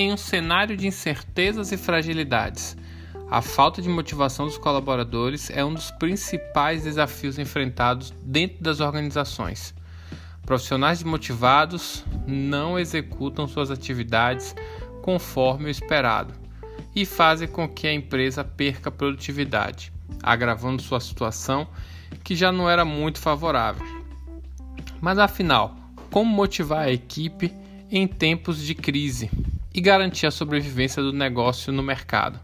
Em um cenário de incertezas e fragilidades, a falta de motivação dos colaboradores é um dos principais desafios enfrentados dentro das organizações. Profissionais desmotivados não executam suas atividades conforme o esperado e fazem com que a empresa perca produtividade, agravando sua situação que já não era muito favorável. Mas afinal, como motivar a equipe em tempos de crise e garantir a sobrevivência do negócio no mercado?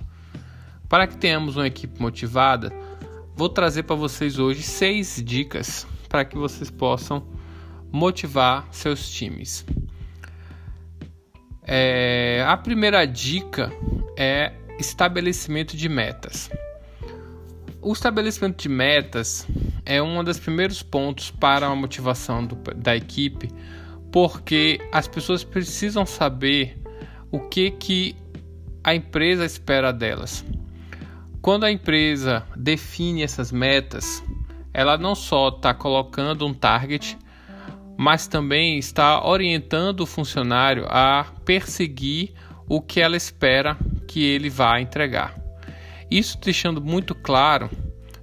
Para que tenhamos uma equipe motivada, vou trazer para vocês hoje seis dicas para que vocês possam motivar seus times. É, a primeira dica é estabelecimento de metas. O estabelecimento de metas é um dos primeiros pontos para a motivação do, da equipe, porque as pessoas precisam saber o que, que a empresa espera delas. Quando a empresa define essas metas, ela não só está colocando um target, mas também está orientando o funcionário a perseguir o que ela espera que ele vá entregar. Isso deixando muito claro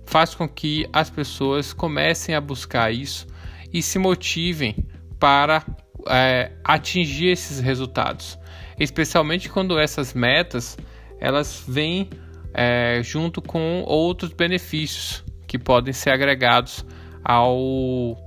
faz com que as pessoas comecem a buscar isso e se motivem para é, atingir esses resultados, especialmente quando essas metas elas vêm é, junto com outros benefícios que podem ser agregados ao,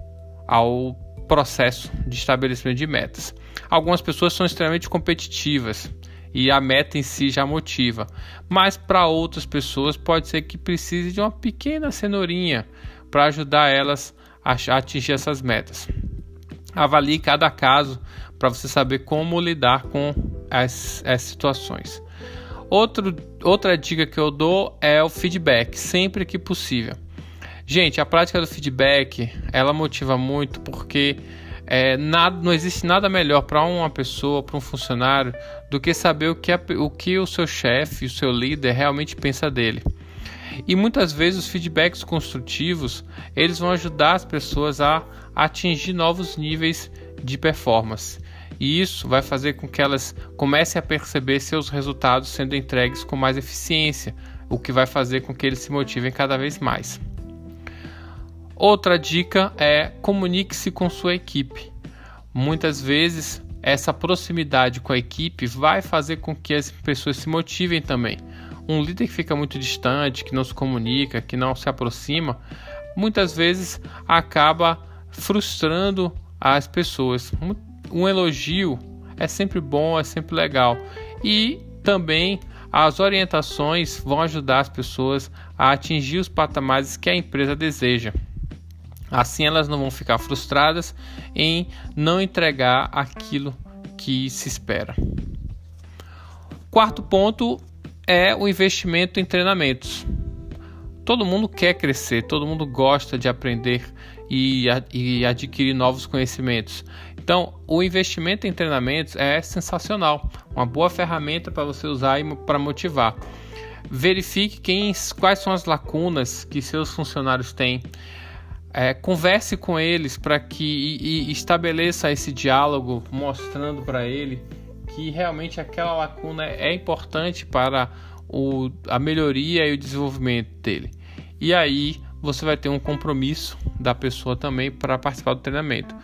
ao processo de estabelecimento de metas. Algumas pessoas são extremamente competitivas e a meta em si já motiva, mas para outras pessoas pode ser que precise de uma pequena cenourinha para ajudar elas a atingir essas metas. Avalie cada caso para você saber como lidar com as, as situações. Outro, outra dica que eu dou é o feedback, sempre que possível. Gente, a prática do feedback ela motiva muito porque é, nada, não existe nada melhor para uma pessoa, para um funcionário, do que saber o que, a, o, que o seu chefe, o seu líder realmente pensa dele. E muitas vezes os feedbacks construtivos eles vão ajudar as pessoas a atingir novos níveis de performance. E isso vai fazer com que elas comecem a perceber seus resultados sendo entregues com mais eficiência, o que vai fazer com que eles se motivem cada vez mais. Outra dica é comunique-se com sua equipe. Muitas vezes essa proximidade com a equipe vai fazer com que as pessoas se motivem também. Um líder que fica muito distante, que não se comunica, que não se aproxima, muitas vezes acaba frustrando as pessoas. Um elogio é sempre bom, é sempre legal. E também as orientações vão ajudar as pessoas a atingir os patamares que a empresa deseja. Assim elas não vão ficar frustradas em não entregar aquilo que se espera. Quarto ponto é o investimento em treinamentos. Todo mundo quer crescer, todo mundo gosta de aprender e, e adquirir novos conhecimentos. Então, o investimento em treinamentos é sensacional, uma boa ferramenta para você usar para motivar. Verifique quem, quais são as lacunas que seus funcionários têm é, converse com eles para que e, e estabeleça esse diálogo, mostrando para ele que realmente aquela lacuna é importante para o, a melhoria e o desenvolvimento dele. E aí você vai ter um compromisso da pessoa também para participar do treinamento.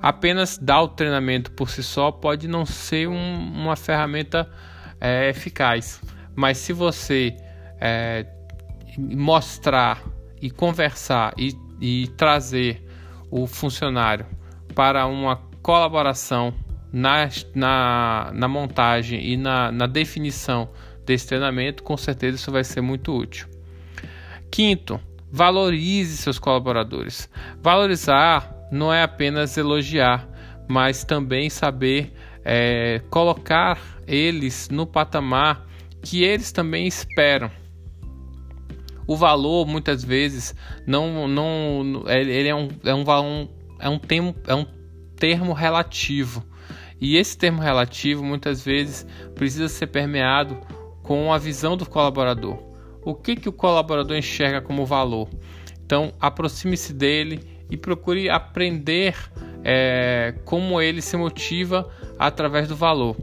Apenas dar o treinamento por si só pode não ser um, uma ferramenta é, eficaz, mas se você é, mostrar e conversar e e trazer o funcionário para uma colaboração na, na, na montagem e na, na definição desse treinamento, com certeza isso vai ser muito útil. Quinto, valorize seus colaboradores. Valorizar não é apenas elogiar, mas também saber é, colocar eles no patamar que eles também esperam o valor muitas vezes não não ele é um é um é um termo é um termo relativo e esse termo relativo muitas vezes precisa ser permeado com a visão do colaborador. O que que o colaborador enxerga como valor? Então aproxime-se dele e procure aprender é, como ele se motiva através do valor.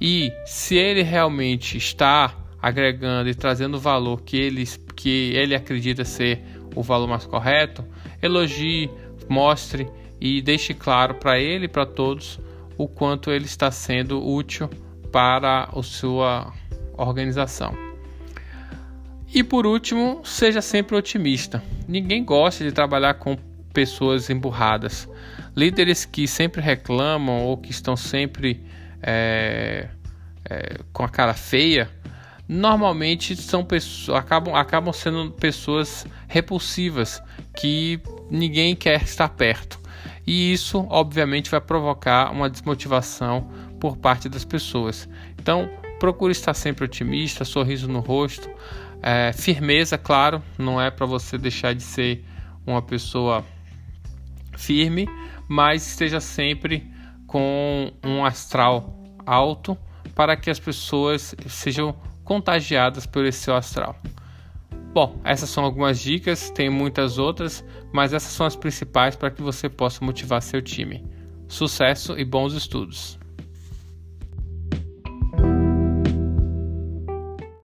E se ele realmente está agregando e trazendo o valor que ele, que ele acredita ser o valor mais correto, elogie, mostre e deixe claro para ele e para todos o quanto ele está sendo útil para a sua organização. E por último, seja sempre otimista. Ninguém gosta de trabalhar com pessoas emburradas. Líderes que sempre reclamam ou que estão sempre é, é, com a cara feia, normalmente são pessoas, acabam, acabam sendo pessoas repulsivas que ninguém quer estar perto. E isso, obviamente, vai provocar uma desmotivação por parte das pessoas. Então, procure estar sempre otimista, sorriso no rosto, é, firmeza, claro, não é para você deixar de ser uma pessoa firme, mas esteja sempre com um astral alto para que as pessoas sejam contagiadas por esse seu astral. Bom, essas são algumas dicas, tem muitas outras, mas essas são as principais para que você possa motivar seu time. Sucesso e bons estudos!